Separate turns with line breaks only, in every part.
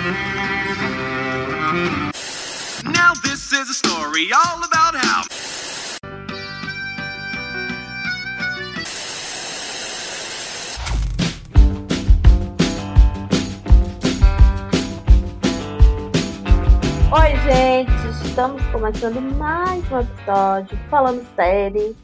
Now this is a story all about how.
Oi, gente, estamos começando mais um episódio falando série.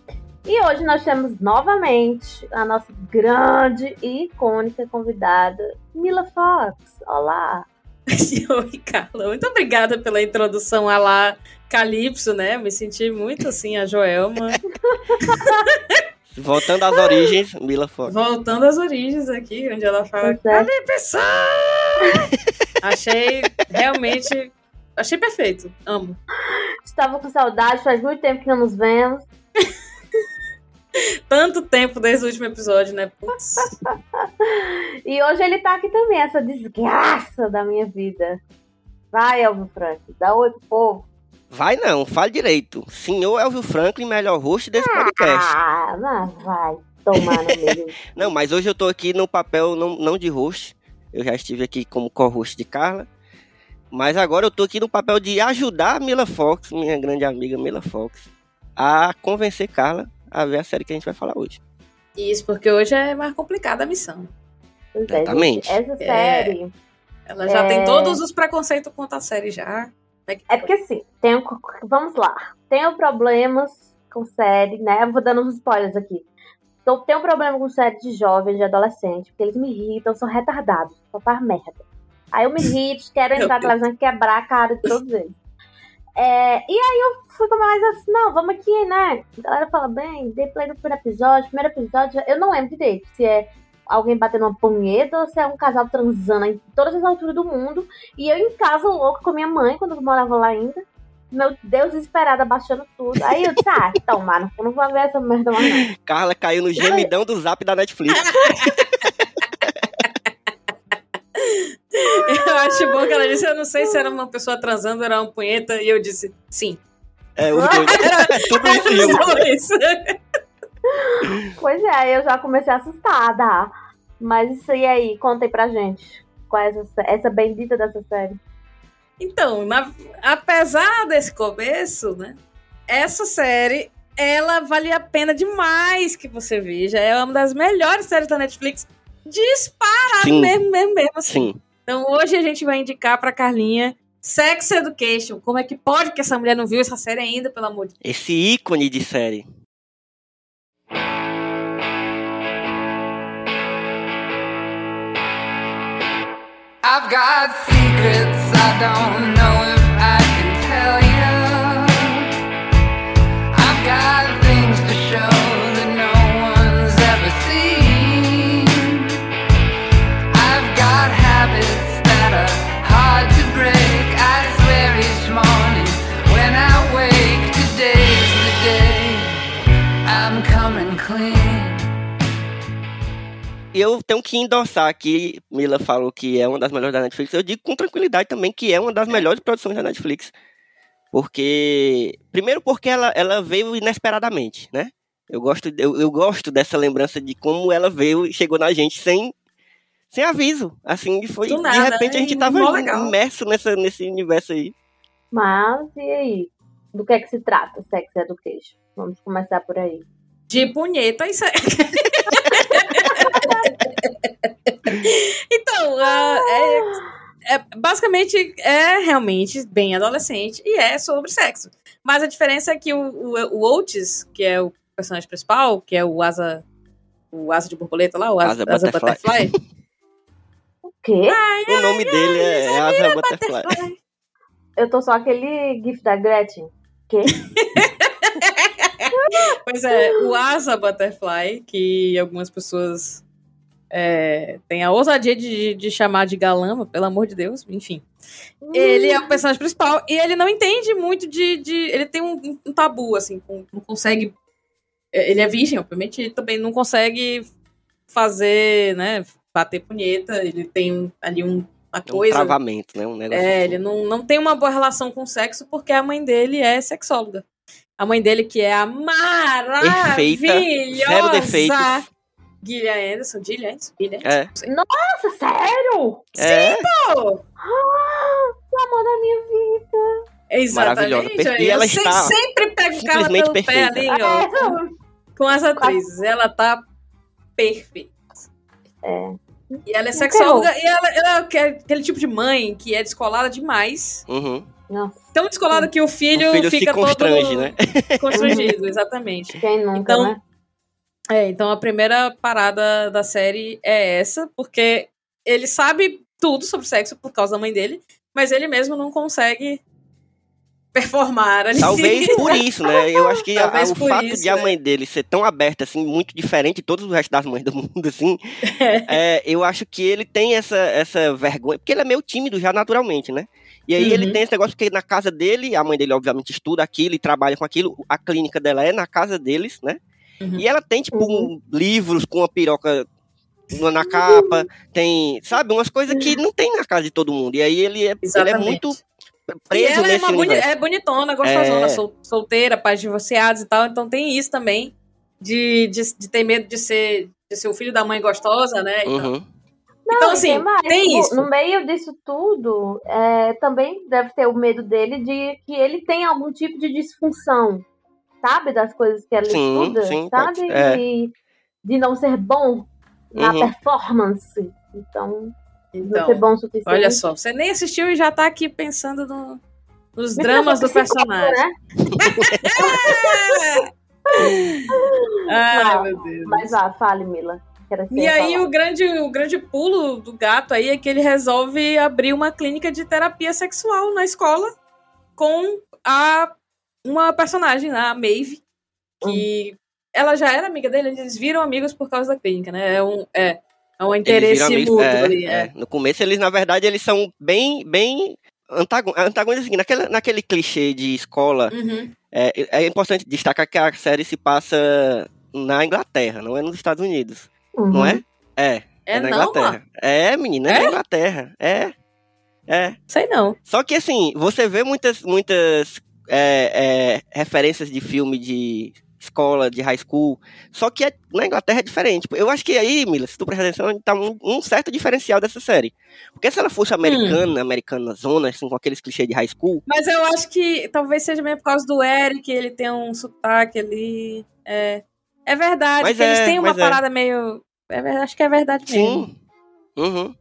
E hoje nós temos novamente a nossa grande e icônica convidada, Mila Fox. Olá!
Oi, Carla. Muito obrigada pela introdução a lá Calypso, né? Me senti muito assim, a Joelma.
Voltando às origens, Mila Fox.
Voltando às origens aqui, onde ela fala
é.
Calypso! Achei realmente. Achei perfeito. Amo.
Estava com saudade, faz muito tempo que não nos vemos.
Tanto tempo desde o último episódio, né? Putz.
E hoje ele tá aqui também, essa desgraça da minha vida. Vai, Elvio Frank, dá oi pro povo.
Vai não, fale direito. Senhor Elvio Franklin, melhor host desse podcast.
Ah, mas vai tomar no meio.
Não, mas hoje eu tô aqui no papel não, não de host. Eu já estive aqui como co-host de Carla. Mas agora eu tô aqui no papel de ajudar a Mila Fox, minha grande amiga Mila Fox, a convencer Carla a ver a série que a gente vai falar hoje.
Isso, porque hoje é mais complicada a missão.
Pois é,
Exatamente.
gente, essa
É.
série.
Ela já
É.
tem todos os preconceitos contra a série já.
É porque assim, tem um, vamos lá. Tenho problemas com série, né? Eu vou dando uns spoilers aqui. Então, tenho um problema com série de jovens, de adolescente, porque eles me irritam, são retardados, só faz merda. Aí eu me irrito, quero entrar na televisão e quebrar a cara de todos eles. É, e aí eu fui com mais assim, não, vamos aqui, né? A galera fala, bem, dei play no primeiro episódio, primeiro episódio, eu não lembro direito se é alguém batendo uma punheta ou se é um casal transando em todas as alturas do mundo. E eu em casa, louca com a minha mãe, quando eu morava lá ainda. Meu Deus, desesperada, baixando tudo. Aí eu disse, ah, tomar, no cu, não vou ver essa merda mais não.
Carla caiu no gemidão do zap da Netflix.
Eu acho bom que ela disse, eu não sei se era uma pessoa transando ou era uma punheta, e eu disse, sim.
É, os dois. Tudo isso.
Pois é, eu já comecei assustada. Mas isso aí, aí, contem pra gente. Qual é essa, essa bendita dessa série?
Então, na- apesar desse começo, né? Essa série, ela vale a pena demais que você veja. É uma das melhores séries da Netflix. Disparado
Sim.
mesmo, mesmo, mesmo. Assim.
Sim.
Então hoje a gente vai indicar pra Carlinha Sex Education. Como é que pode que essa mulher não viu essa série ainda, pelo amor de Deus?
Esse ícone de série.
I've got secrets I don't know
eu tenho que endossar aqui, Mila falou que é uma das melhores da Netflix. Eu digo com tranquilidade também que é uma das melhores produções da Netflix. Porque. Primeiro porque ela, ela veio inesperadamente, né? Eu gosto, eu, eu gosto dessa lembrança de como ela veio e chegou na gente sem, sem aviso. Assim, e foi.
Do
de
nada,
repente a gente
né?
tava
Mó legal.
imerso nessa, nesse universo aí.
Mas, e aí? Do que é que se trata, Sex Education? Vamos começar por aí.
De punheta e sexo. então, ah, é, é- basicamente é realmente bem adolescente e é sobre sexo. Mas a diferença é que o, o, o Otis, que é o personagem principal, que é o asa, o asa de borboleta lá, o asa,
Asa
asa
Butterfly.
butterfly,
O quê?
O nome dele é Asa Butterfly.
Eu tô só aquele gif da Gretchen. Quê?
Pois é, o Asa Butterfly, que algumas pessoas é, têm a ousadia de, de chamar de galama, pelo amor de Deus, enfim. Ele é o personagem principal e ele não entende muito de. de- ele tem um, um tabu, assim, com- não consegue. é, Ele é virgem, obviamente, ele também não consegue fazer, né, bater punheta, ele tem um- ali um, uma
É um
coisa.
travamento, né? Um negócio
É,
assim.
ele não, não tem uma boa relação com o sexo porque a mãe dele é sexóloga. A mãe dele, que é a
Perfeita, zero
maravilhosa
defeitos.
Gillian Anderson, Gillian Anderson? Gillian
É.
Anderson?
Nossa, sério?
É,
Pô,
Ah, o amor da minha vida.
Exatamente.
Maravilhosa. E ela
eu
está
sempre pego o cara pelo pé
perfeita.
ali, ó.
É,
Com as atrizes. Ela tá perfeita.
É.
E ela é sexóloga e ela, ela é aquele tipo de mãe que é descolada demais.
uhum.
Nossa,
Tão descolada que o filho,
O filho se
fica
constrange,
todo
né?
constrangido, exatamente.
quem nunca,
Então,
né?
É, então a primeira parada da série é essa, porque ele sabe tudo sobre sexo por causa da mãe dele, mas ele mesmo não consegue performar ali.
Talvez por isso, né? Eu acho que a- o fato
isso,
de a
né?
mãe dele ser tão aberta, assim, muito diferente de todos os restos das mães do mundo, assim, é, eu acho que ele tem essa, essa vergonha, porque ele é meio tímido já naturalmente, né? E aí ele
Uhum.
tem esse negócio porque na casa dele, a mãe dele obviamente estuda aquilo e trabalha com aquilo, a clínica dela é na casa deles, né?
Uhum.
E ela tem, tipo,
Uhum.
um- livros com uma piroca na- capa, tem, sabe, umas coisas que não tem na casa de todo mundo. E aí ele é, ele é muito
E
preso
ela é, uma boni é bonitona, gostosona,
É.
sol- solteira, pais divorciados e tal, então tem isso também, de, de, de ter medo de ser, de ser o filho da mãe gostosa, né? e tal.
Uhum.
Então,
Não, e
assim,
tem mais,
tem isso.
No meio disso tudo, é, também deve ter o medo dele de que ele tem algum tipo de disfunção, sabe? Das coisas que ela
Sim,
estuda,
sim,
sabe?
pode- é.
E de não ser bom na
Uhum.
performance. Então, não ser
Então,
bom o suficiente.
olha só, você nem assistiu e já tá aqui pensando no- nos
Me
dramas do personagem.
Né?
Ai,
Não,
meu Deus.
Mas vá, fale, Mila.
E aí o grande, o grande pulo do gato aí é que ele resolve abrir uma clínica de terapia sexual na escola com a uma personagem, a Maeve, que ela já era amiga dele, eles viram amigos por causa da clínica, né? É um, é, é um interesse mútuo
é,
ali.
é.
É.
No começo, eles, na verdade, eles são bem, bem antagon- antagonistas. Assim, naquele, naquele clichê de escola,
Uhum.
é, é importante destacar que a série se passa na Inglaterra, não é nos Estados Unidos,
Uhum.
não é? É,
É,
na
não,
Inglaterra.
mano.
É, menina, é,
É?
na Inglaterra. É, é.
Sei não.
Só que, assim, você vê muitas, muitas é, é, referências de filme de escola, de high school, só que é- na Inglaterra é diferente. Tipo, Eu acho que aí, Mila, se tu prestar atenção, tá um, um certo diferencial dessa série. Porque se ela fosse americana, americana zona, assim, com aqueles clichês de high school,
Mas eu acho que talvez seja mesmo por causa do Eric, ele tem um sotaque ali. É, é verdade,
Mas
eles
é,
têm uma
é.
parada meio. É verdade, acho que é verdade mesmo.
sim. Uhum.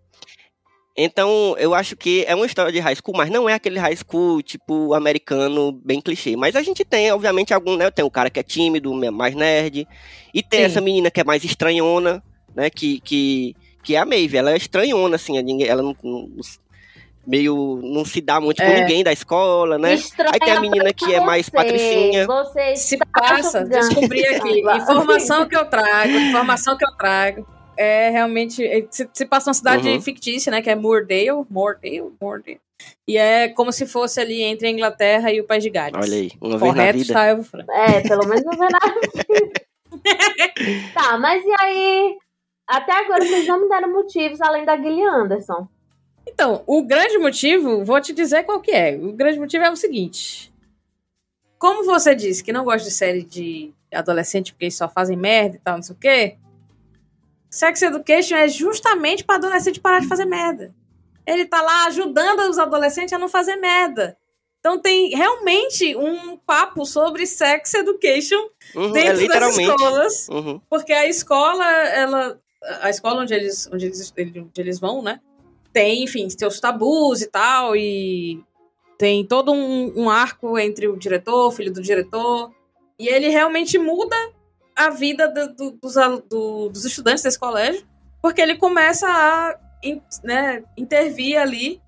Então, eu acho que é uma história de high school, mas não é aquele high school, tipo, americano, bem clichê. Mas a gente tem, obviamente, algum, né? Tem o cara que é tímido, mais nerd. E tem
Sim.
essa menina que é mais estranhona, né? Que, que, que é a Maeve. Ela é estranhona, assim. Ela não, não- meio não se dá muito com
É.
ninguém da escola, né?
Estranha
Aí tem a menina que é mais
você.
patricinha.
Você
Se passa,
julgando.
descobri aqui. Informação que eu trago, informação que eu trago. É realmente. é, Se, se passa uma cidade
Uhum.
fictícia, né? Que é Moordale. Moordale? Moordale. E é como se fosse ali entre a Inglaterra e o País de Gales.
Olha aí, uma vez na
Correto,
vida.
está, Evo Franco.
É, pelo menos não vê nada. tá, mas e aí? Até agora vocês não me deram motivos além da Gillian Anderson.
Então, o grande motivo, vou te dizer qual que é. O grande motivo é o seguinte. Como você disse que não gosta de série de adolescente porque eles só fazem merda e tal, não sei o quê. Sex Education é justamente para adolescente parar de fazer merda. Ele tá lá ajudando os adolescentes a não fazer merda. Então tem realmente um papo sobre sex education
Uhum, é
dentro das
literalmente.
escolas.
Uhum.
Porque a escola, ela. A escola onde eles, onde eles, onde eles vão, né? Tem, enfim, seus tabus e tal. E tem todo um, um arco entre o diretor, filho do diretor. E ele realmente muda a vida do- do- dos, do- dos estudantes desse colégio. Porque ele começa a né, intervir ali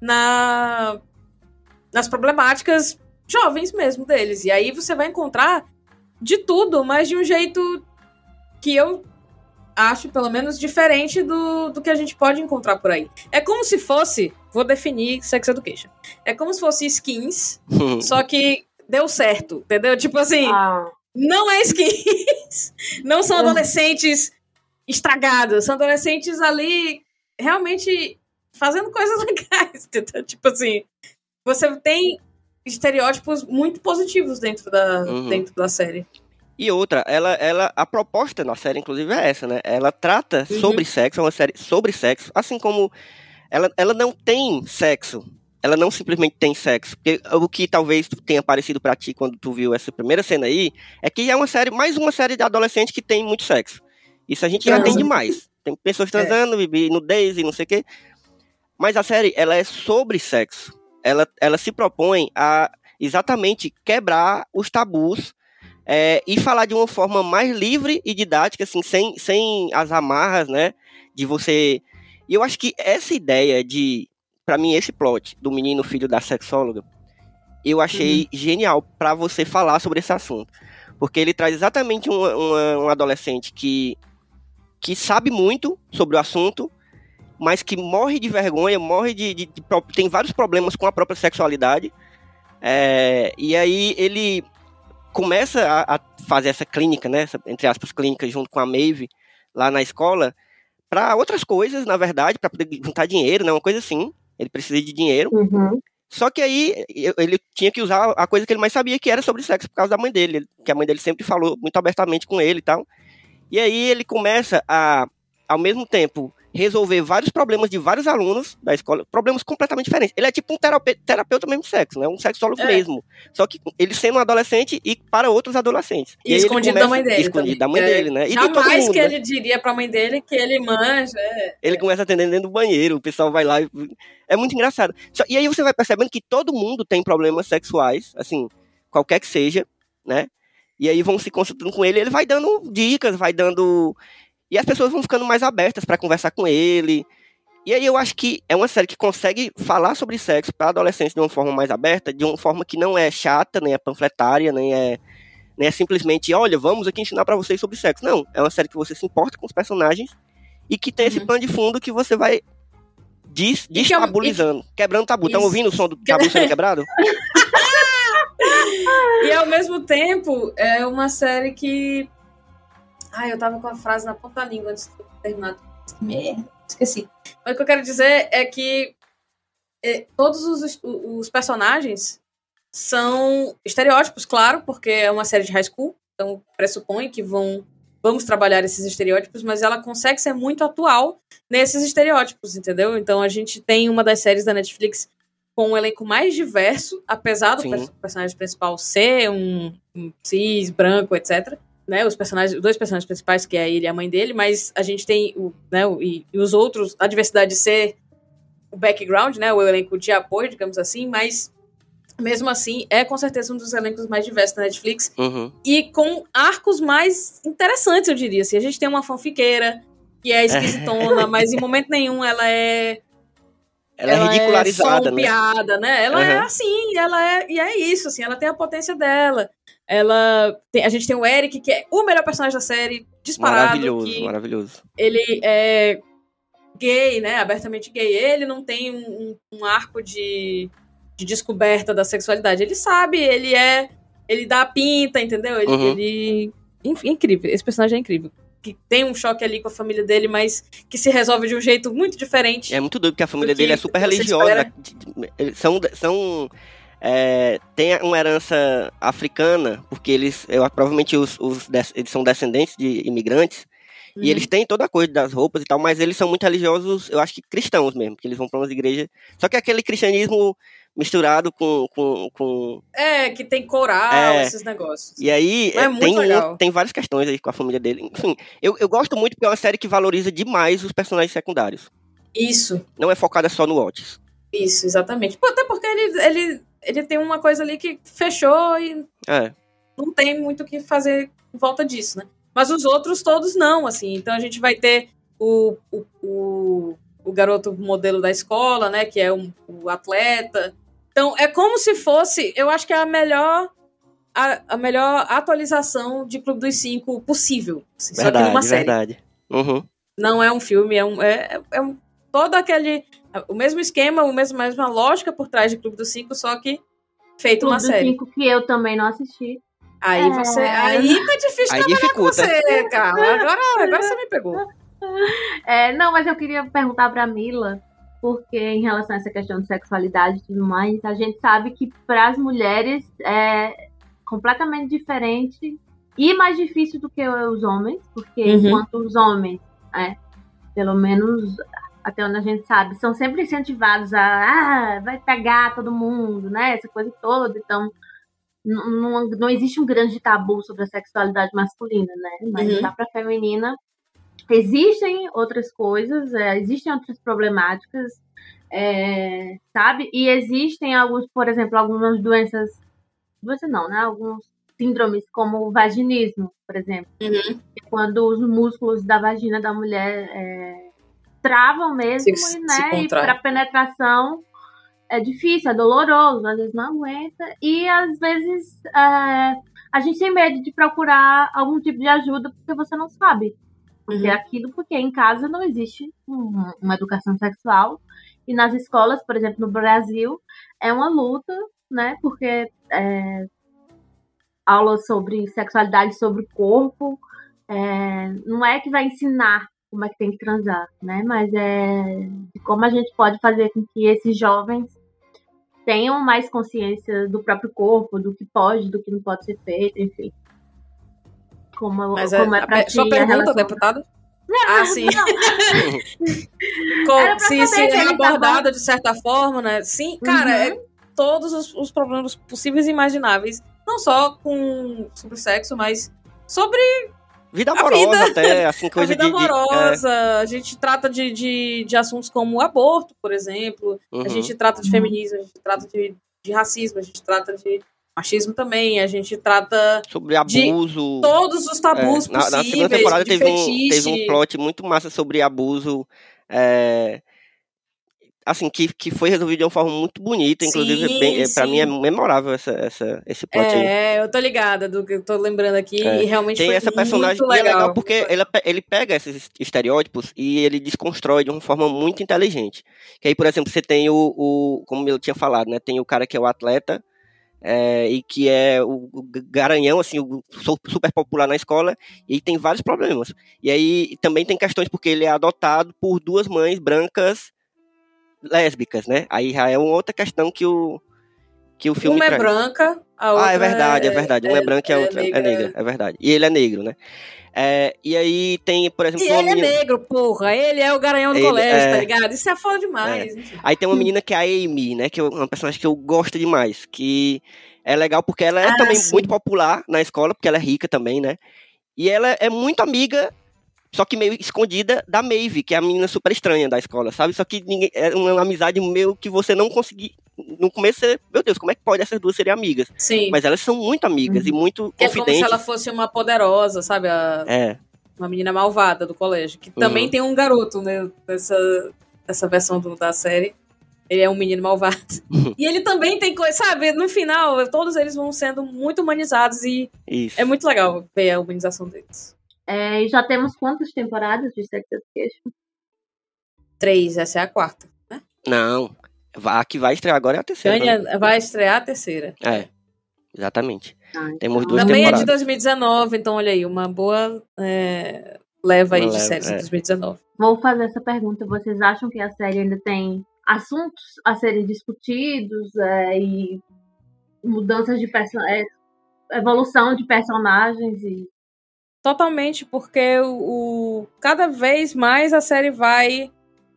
na, nas problemáticas jovens mesmo deles. E aí você vai encontrar de tudo, mas de um jeito que eu acho, pelo menos, diferente do, do que a gente pode encontrar por aí. É como se fosse, vou definir Sex Education, é como se fosse skins, só que deu certo, entendeu? Tipo assim,
Ah,
não é skins, não são
Hum.
adolescentes estragados, são adolescentes ali realmente fazendo coisas legais, entendeu? Tipo assim, você tem estereótipos muito positivos dentro da,
Uhum.
dentro da série.
E outra, ela, ela, a proposta na série, inclusive, é essa, né? Ela trata
Uhum.
sobre sexo, é uma série sobre sexo, assim como ela, ela não tem sexo. Ela não simplesmente tem sexo. Porque o que talvez tenha parecido pra ti quando tu viu essa primeira cena aí, é que é uma série, mais uma série de adolescente que tem muito sexo. Isso a gente já tem demais. Tem pessoas transando, e nudez e não sei o quê. Mas a série, ela é sobre sexo. Ela, ela se propõe a exatamente quebrar os tabus é, e falar de uma forma mais livre e didática, assim, sem, sem as amarras, né? De você. E eu acho que essa ideia de. Pra mim, esse plot do menino filho da sexóloga, eu achei genial pra você falar sobre esse assunto. Porque ele traz exatamente uma- uma- um adolescente que, que sabe muito sobre o assunto, mas que morre de vergonha, morre de, de- de tem vários problemas com a própria sexualidade. É, e aí ele começa a, a fazer essa clínica, né, essa, entre aspas, clínica junto com a Maeve lá na escola, para outras coisas, na verdade, para poder juntar dinheiro, né, uma coisa assim. Ele precisa de dinheiro.
Uhum.
Só que aí ele tinha que usar a coisa que ele mais sabia, que era sobre sexo, por causa da mãe dele, ele- que a mãe dele sempre falou muito abertamente com ele e tal. E aí ele começa a, ao mesmo tempo, resolver vários problemas de vários alunos da escola, problemas completamente diferentes. Ele é tipo um terape- terapeuta mesmo sexo, né? Um sexólogo
É.
mesmo. Só que ele sendo um adolescente e para outros adolescentes.
E
ele
escondido da mãe dele.
Escondido
também.
da mãe
É,
dele, né? E
Jamais
mundo,
que
né?
ele diria pra mãe dele que ele manja. é.
Ele começa atendendo dentro do banheiro, o pessoal vai lá e... É muito engraçado. E aí você vai percebendo que todo mundo tem problemas sexuais, assim, qualquer que seja, né? E aí vão se consultando com ele, ele vai dando dicas, vai dando... E as pessoas vão ficando mais abertas pra conversar com ele. E aí eu acho que é uma série que consegue falar sobre sexo pra adolescentes de uma forma mais aberta, de uma forma que não é chata, nem é panfletária, nem é... Nem é simplesmente, olha, vamos aqui ensinar pra vocês sobre sexo. Não, é uma série que você se importa com os personagens e que tem esse
Uhum.
pano de fundo que você vai des,
E que é
destabulizando, quebrando tabu. Estão ouvindo o som do tabu sendo quebrado?
E ao mesmo tempo, é uma série que. Ai, eu tava com a frase na ponta da língua antes de terminar. Merda, esqueci. Mas o que eu quero dizer é que é, todos os, os personagens são estereótipos, claro, porque é uma série de high school, então pressupõe que vão vamos trabalhar esses estereótipos, mas ela consegue ser muito atual nesses estereótipos, entendeu? Então a gente tem uma das séries da Netflix com um elenco mais diverso, apesar do
Sim.
perso- personagem principal ser um, um cis, branco, etc. Né, os personagens, os dois personagens principais, que é ele e a mãe dele, mas a gente tem o, né, o- e, e os outros, a diversidade de ser o background, né, o elenco de apoio, digamos assim, mas mesmo assim é com certeza um dos elencos mais diversos da Netflix
Uhum.
e com arcos mais interessantes, eu diria. Assim, a gente tem uma fanfiqueira que é esquisitona, mas em momento nenhum ela é
Ela, é ridicularizada,
só um
né?
piada, né? Ela é
Aham.
assim, ela é e é isso, assim, ela tem a potência dela. Ela tem- a gente tem o Eric que é o melhor personagem da série, disparado,
Maravilhoso,
que
maravilhoso.
ele é gay, né? Abertamente gay. Ele não tem um, um- um arco de, de descoberta da sexualidade. Ele sabe, ele é. Ele dá a pinta, entendeu? Ele.
Uhum.
ele- enfim, incrível. Esse personagem é incrível. Que tem um choque ali com a família dele, mas que se resolve de um jeito muito diferente.
É muito doido porque a família dele é super religiosa. são. são é, tem uma herança africana, porque eles, eu, provavelmente os, os eles são descendentes de imigrantes,
Uhum.
e eles têm toda a coisa das roupas e tal, mas eles são muito religiosos, eu acho que cristãos mesmo, porque eles vão para umas igrejas. Só que é aquele cristianismo misturado com. com, com
É, que tem coral,
É.
esses negócios.
e aí
É
é, tem, um- tem várias questões aí com a família dele. Enfim, eu, eu gosto muito porque é uma série que valoriza demais os personagens secundários.
Isso.
Não é focada só no Otis.
Isso, exatamente. Pô, Até porque ele, ele, ele tem uma coisa ali que fechou e
É.
não tem muito o que fazer em volta disso, né? Mas os outros todos não, assim. Então a gente vai ter o, o, o, o garoto modelo da escola, né? Que é um, o atleta. Então é como se fosse, eu acho que é a melhor a, a melhor atualização de Clube dos Cinco possível. assim, só que
Verdade,
numa série.
verdade. Uhum.
Não é um filme, é um. É, é um todo aquele. O mesmo esquema, o mesmo, a mesma lógica por trás de Clube dos Cinco, só que feito
Clube
uma
dos
série.
Cinco que eu também não assisti.
Aí
É.
você. Aí tá difícil
Aí
trabalhar com
dificulta.
você, cara. Agora, agora você me pegou.
É, não, mas eu queria perguntar pra Mila, porque em relação a essa questão de sexualidade e tudo mais, a gente sabe que para as mulheres é completamente diferente E mais difícil do que os homens, porque
Uhum.
enquanto os homens, é, pelo menos até onde a gente sabe, são sempre incentivados a ah, vai pegar todo mundo, né? Essa coisa toda. Então, não, não existe um grande tabu sobre a sexualidade masculina, né? Mas
Uhum.
lá pra feminina existem outras coisas, é, existem outras problemáticas, é, sabe? E existem alguns, por exemplo, algumas doenças, doenças não, né? Alguns síndromes como o vaginismo, por exemplo,
Uhum.
quando os músculos da vagina da mulher é, travam mesmo,
Se-
e, né? E para penetração é difícil, é doloroso, às vezes não aguenta e às vezes é, a gente tem medo de procurar algum tipo de ajuda porque você não sabe. Porque
Uhum.
aquilo, porque em casa não existe um- uma educação sexual. E nas escolas, por exemplo, no Brasil, é uma luta, né? Porque é, aulas sobre sexualidade, sobre o corpo, é, não é que vai ensinar como é que tem que transar, né? Mas é como a gente pode fazer com que esses jovens tenham mais consciência do próprio corpo, do que pode, do que não pode ser feito, enfim. Como,
Mas é,
como é
a
pra
pe- sua
ti a
pergunta,
relação-
deputado? Ah, sim. Com- se se é
tava-
abordado de certa forma, né? Sim, cara,
Uhum.
é todos os, os problemas possíveis e imagináveis. Não só com sobre sexo, mas sobre
Vida
A
amorosa
vida-
até, assim,
a
coisa
vida
de... de- é,
amorosa. A gente trata de, de, de assuntos como aborto, por exemplo.
uhum.
A gente trata de feminismo, a gente trata de, de racismo, a gente trata de machismo também, a gente trata
Sobre
de
abuso...
todos os tabus
É, na, na
possíveis,
segunda temporada teve um, teve um plot muito massa sobre abuso. é, assim, que, que foi resolvido de uma forma muito bonita. Inclusive,
Sim,
bem, é, pra mim é memorável essa, essa, esse plot aí.
É, eu tô ligada do que eu tô lembrando aqui
É.
e realmente
Tem
foi
essa personagem
muito
é
legal.
legal porque ele, ele pega esses estereótipos e ele desconstrói de uma forma muito inteligente. Que aí, por exemplo, você tem o, o como eu tinha falado, né? Tem o cara que é o atleta é, e que é o, o garanhão, assim, o su- super popular na escola e tem vários problemas. E aí também tem questões porque ele é adotado por duas mães brancas lésbicas, né? Aí já é uma outra questão que o que o filme
Uma é
traz.
branca, a outra
Ah, é verdade, é verdade. Uma é, branca e a
é
outra é
negra.
negra, é verdade. E ele é negro, né? É, e aí tem, por exemplo,
E ele é
menina...
negro, porra. Ele é o garanhão do
Ele
colégio,
é-
tá ligado? Isso é foda demais. enfim.
Aí tem uma menina que é a Amy, né? Que é uma personagem que eu gosto demais. Que é legal porque ela é
Ah,
também
sim.
muito popular na escola, porque ela é rica também, né? E ela é muito amiga, só que meio escondida, da Maeve, que é a menina super estranha da escola, sabe? Só que ninguém, é uma amizade meio que você não conseguir. No começo, você, meu Deus, como é que pode essas duas serem amigas?
Sim.
Mas elas são muito amigas e muito
Que é como se
confidentes.
ela fosse uma poderosa, sabe? A-
É,
uma menina malvada do colégio. Que também
Uhum.
tem um garoto, né? Nessa, nessa versão do- da série. Ele é um menino malvado.
Uhum.
e ele também tem coisa, sabe? No final, todos eles vão sendo muito humanizados e
isso.
é muito legal ver a humanização deles.
É, e já temos quantas temporadas de Sex Education?
Três, essa é a quarta.
Não, a que vai estrear agora é a terceira. né?
Tânia vai estrear a terceira.
É, exatamente.
Ah,
Temos
então-
duas
Também é de
temporadas.
2019, então olha aí, uma boa é, leva aí
Uma
de
leva,
séries de
é.
2019.
Vou fazer essa pergunta. Vocês acham que a série ainda tem assuntos a serem discutidos é, e mudanças de personagens, evolução de personagens e
Totalmente, porque o, o- cada vez mais a série vai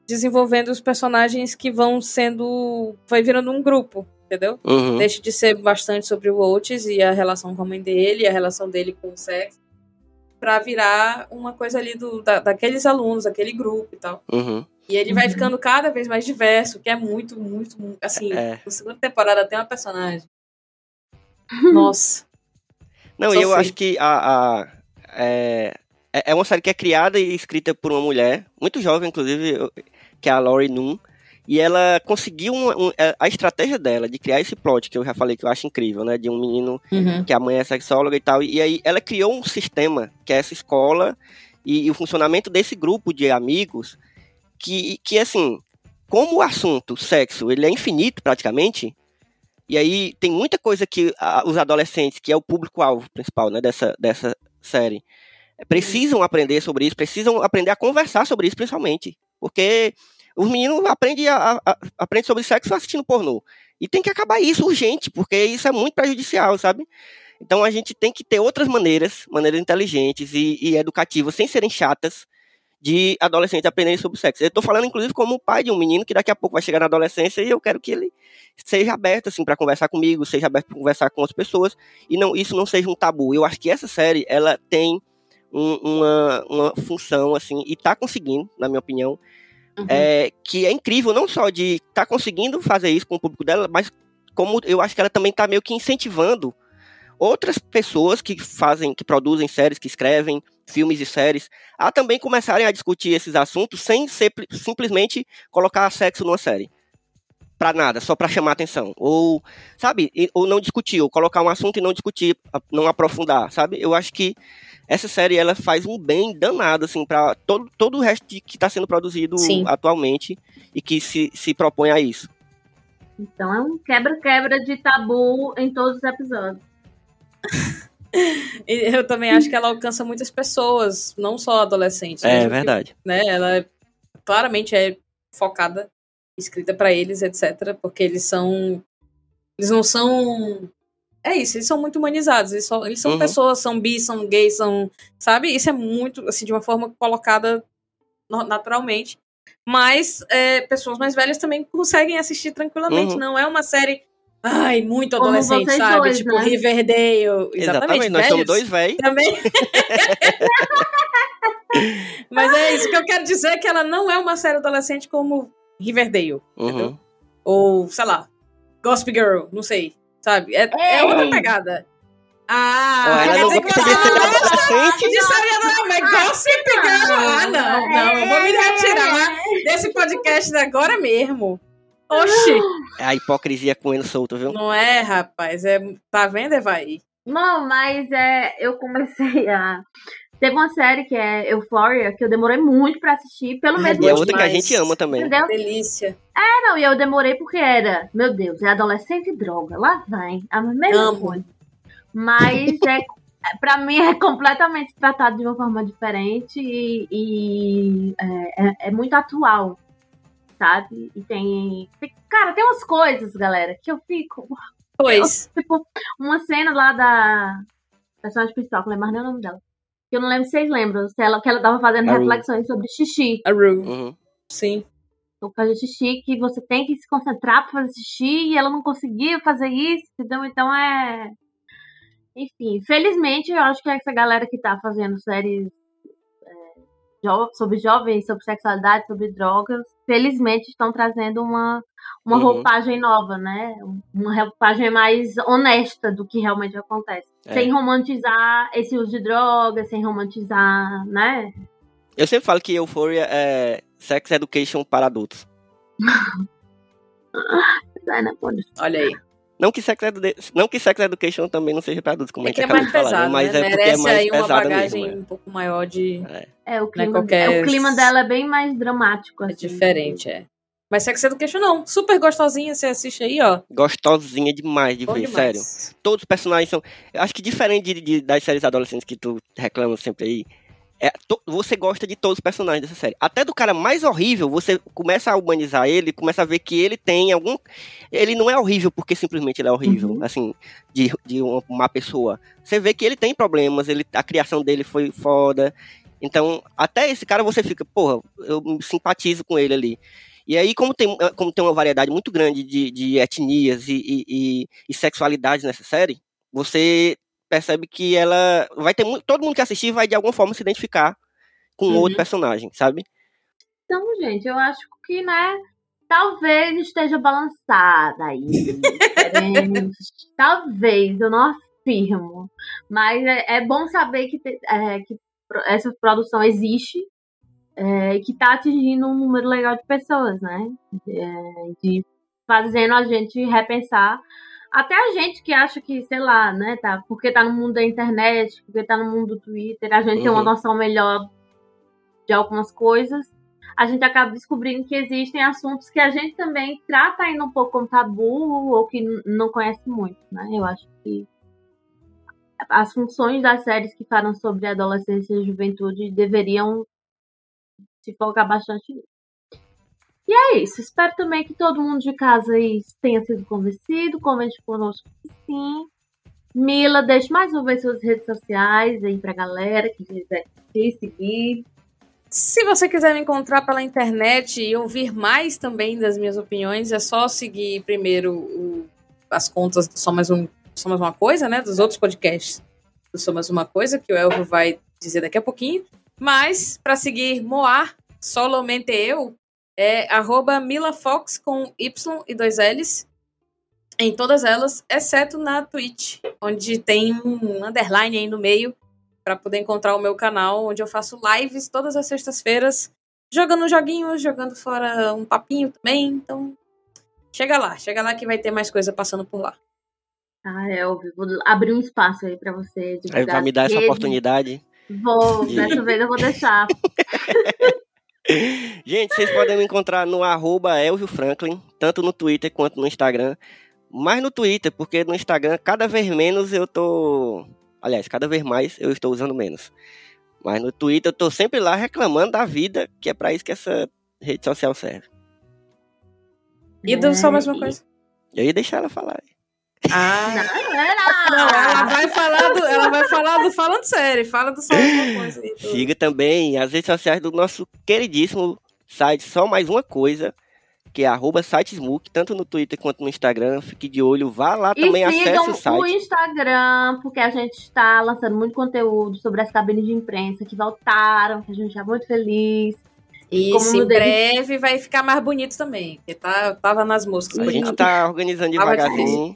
desenvolvendo os personagens que vão sendo. vai virando um grupo, entendeu?
Uhum.
Deixa de ser bastante sobre o Oates e a relação com a mãe dele, a relação dele com o sexo, pra virar uma coisa ali do, da- daqueles alunos, aquele grupo e tal.
Uhum.
E ele vai
Uhum.
ficando cada vez mais diverso, que é muito, muito, muito assim,
É.
na segunda temporada tem uma personagem. Nossa.
Não,
Só
e eu
sei.
acho que a, a- é, é é uma série que é criada e escrita por uma mulher, muito jovem, inclusive, que é a Laurie Noon. E ela conseguiu um- um- é, a estratégia dela de criar esse plot, que eu já falei que eu acho incrível, né? De um menino
Uhum.
que a mãe é sexóloga e tal. E aí ela criou um sistema, que é essa escola, e, e o funcionamento desse grupo de amigos, que, que assim, como o assunto sexo, ele é infinito praticamente, e aí tem muita coisa que a- os adolescentes, que é o público-alvo principal, né, dessa, dessa série, precisam aprender sobre isso, precisam aprender a conversar sobre isso principalmente, porque os meninos aprendem, a, a- aprendem sobre sexo assistindo pornô. E tem que acabar isso urgente, porque isso é muito prejudicial, sabe? Então a gente tem que ter outras maneiras, maneiras inteligentes e, e educativas, sem serem chatas, de adolescentes aprenderem sobre sexo. Eu tô falando, inclusive, como pai de um menino que daqui a pouco vai chegar na adolescência e eu quero que ele seja aberto, assim, para conversar comigo, seja aberto para conversar com as pessoas e não isso não seja um tabu. Eu acho que essa série, ela tem um- uma, uma função, assim, e tá conseguindo, na minha opinião,
Uhum.
é, que é incrível, não só de estar conseguindo fazer isso com o público dela, mas como eu acho que ela também tá meio que incentivando outras pessoas que fazem, que produzem séries, que escrevem filmes e séries, a também começarem a discutir esses assuntos sem ser, simplesmente colocar sexo numa série. Pra nada, só pra chamar atenção. Ou, sabe, ou não discutir, ou colocar um assunto e não discutir, não aprofundar, sabe? Eu acho que essa série ela faz um bem danado assim para todo, todo o resto que está sendo produzido
Sim.
atualmente e que se, se propõe a isso.
Então é um quebra-quebra de tabu em todos os episódios.
Eu também acho que ela alcança muitas pessoas, não só adolescentes.
É
que,
verdade.
né, ela claramente é focada, escrita pra eles, etc. Porque eles são. Eles não são. É isso, eles são muito humanizados. Eles, só, eles são
Uhum.
pessoas, são bis, são gays, são. Sabe? Isso é muito, assim, de uma forma colocada naturalmente. Mas é, pessoas mais velhas também conseguem assistir tranquilamente.
Uhum.
Não é uma série. Ai, muito adolescente,
vocês
sabe?
dois,
tipo
né?
Riverdale.
Exatamente, nós somos
velhos
dois velhos.
também. Mas é isso que eu quero dizer que ela não é uma série adolescente como Riverdale.
Uhum.
Ou, sei lá, Gossip Girl, não sei. Sabe? É, é outra pegada. Ah,
ela não gosta de
não
ser adolescente.
de série não, mas Gossip Girl. Ah, não, não. Eu vou me retirar desse podcast agora mesmo. Oxi.
É a hipocrisia comendo solto, viu?
Não é, rapaz. É, tá vendo, Evaí?
Não, mas é, eu comecei a. Teve uma série que é Euphoria, que eu demorei muito pra assistir, pelo
Ai,
mesmo
E é outra que a gente ama também.
Entendeu?
Delícia.
É, não, e eu demorei porque era, meu Deus, é adolescente e droga. Lá vai. A mesma
Amo.
coisa. Mas é. Pra mim é completamente tratado de uma forma diferente e, e, é, é- é muito atual, sabe? E tem, tem- Cara, tem umas coisas, galera, que eu fico.
Pois.
Tipo, uma cena lá da personagem principal, que eu não lembro mais nem o nome dela. Que eu não lembro se vocês lembram, se ela, que ela tava fazendo reflexões sobre xixi.
A Rue.
Uhum.
Sim.
Ou fazer xixi, que você tem que se concentrar pra fazer xixi e ela não conseguia fazer isso, entendeu? Então é. Enfim, felizmente eu acho que essa galera que tá fazendo séries jo- sobre jovens, sobre sexualidade, sobre drogas, felizmente estão trazendo uma, uma
Uhum.
roupagem nova, né? Uma roupagem mais honesta do que realmente acontece.
É.
Sem romantizar esse uso de drogas, sem romantizar, né?
Eu sempre falo que Euphoria é sex education para adultos.
Olha aí.
Não que sex, edu... não que sex education também não seja para adultos, como
É
a
que
gente
é
acabou
mais
de falar,
pesado,
né? mas
né?
é porque é
Merece
mais
aí uma
pesada
bagagem
mesmo.
um pouco maior de...
É, o clima,
qualquer-
é, o clima dela é bem mais dramático.
É
Assim,
diferente, é. Mas Sex Education não. Super gostosinha, você assiste aí, ó.
É. Gostosinha demais de
Bom
ver,
demais.
sério. Todos os personagens são. Eu acho que diferente de, de- das séries adolescentes que tu reclama sempre aí, é, to- você gosta de todos os personagens dessa série. Até do cara mais horrível, você começa a humanizar ele, começa a ver que ele tem algum. Ele não é horrível porque simplesmente ele é horrível,
Uhum.
assim, de, de uma má pessoa. Você vê que ele tem problemas, ele, a criação dele foi foda. Então, até esse cara você fica, porra, eu simpatizo com ele ali. E aí, como tem, como tem uma variedade muito grande de, de etnias e, e, e- e sexualidades nessa série, você percebe que ela vai ter mu- todo mundo que assistir vai de alguma forma se identificar com
Uhum.
outro personagem, sabe?
Então, gente, eu acho que, né, talvez esteja balançada aí. Talvez, eu não afirmo. Mas é, é bom saber que, te- é, que essa produção existe é, e que tá atingindo um número legal de pessoas, né? É, de fazendo a gente repensar. Até a gente que acha que, sei lá, né, tá, porque tá no mundo da internet, porque tá no mundo do Twitter, a gente tem uma
Uhum.
noção melhor de algumas coisas a gente acaba descobrindo que existem assuntos que a gente também trata ainda um pouco como tabu ou que não conhece muito, né? Eu acho que as funções das séries que falam sobre adolescência e juventude deveriam se focar bastante nisso. E é isso. Espero também que todo mundo de casa aí tenha sido convencido. Comente conosco que sim. Mila, deixe mais uma vez suas redes sociais aí pra galera que quiser te seguir.
Se você quiser me encontrar pela internet e ouvir mais também das minhas opiniões, é só seguir primeiro o- as contas do Só Mais, um, Só Mais Uma Coisa, né? Dos outros podcasts do Só Mais Uma Coisa, que o Elvio vai dizer daqui a pouquinho. Mas, para seguir Moar, solamente eu, é arroba milafox com Y e dois L's em todas elas, exceto na Twitch, onde tem um underline aí no meio para poder encontrar o meu canal, onde eu faço lives todas as sextas-feiras, jogando joguinhos, jogando fora um papinho também. Então, chega lá, chega lá que vai ter mais coisa passando por lá.
Ah, Elvio, vou abrir um espaço aí pra você
vai me dar essa oportunidade.
Vou,
de-
dessa vez eu vou deixar.
Gente, vocês podem me encontrar no arroba Elvio Franklin, tanto no Twitter quanto no Instagram. Mais no Twitter, porque no Instagram, cada vez menos eu tô. Aliás, cada vez mais eu estou usando menos. Mas no Twitter eu tô sempre lá reclamando da vida, que é pra isso que essa rede social serve.
E do só mais uma coisa.
Eu ia deixar ela falar.
Ah,
Não, era!
não, ela vai falar do, ela vai falar do falando sério, fala do só mais uma coisa aí.
Siga também as redes sociais do nosso queridíssimo site Só Mais Uma Coisa, que é arroba sitesmook, tanto no Twitter quanto no Instagram. Fique de olho, vá lá também, acesse
sigam
o
o
site.
Instagram, porque a gente está lançando muito conteúdo sobre as cabines de imprensa que voltaram, que a gente está muito feliz.
Isso,
Como
em breve vai ficar mais bonito também, porque tá, tava nas moscas.
A gente
enquanto.
tá organizando
Tava
devagarzinho.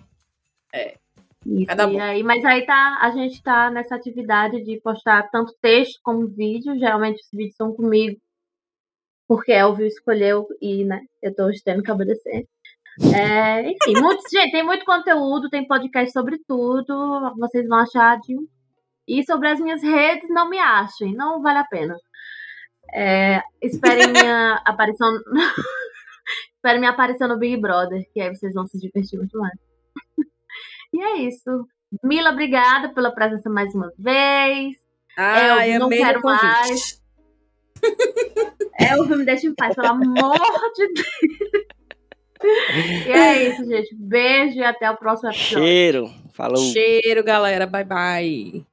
Dar
e
bom.
aí, mas aí tá, a gente tá nessa atividade de postar tanto texto como vídeo. Geralmente os vídeos são comigo, porque Elvio escolheu e, né, eu tô tendo que obedecer. É, enfim, muitos, gente, tem muito conteúdo, tem podcast sobre tudo, vocês vão achar de. E sobre as minhas redes, não me achem, não vale a pena. É, esperem minha aparição. esperem minha aparição no Big Brother, que aí vocês vão se divertir muito mais. E é isso. Mila, obrigada pela presença mais uma vez.
Ah,
eu não
amei
quero
o
mais. Elvio, me deixa em paz, pelo amor de Deus. E é isso, gente. Beijo e até o próximo episódio.
Cheiro. Falou.
Cheiro, galera. Bye, bye.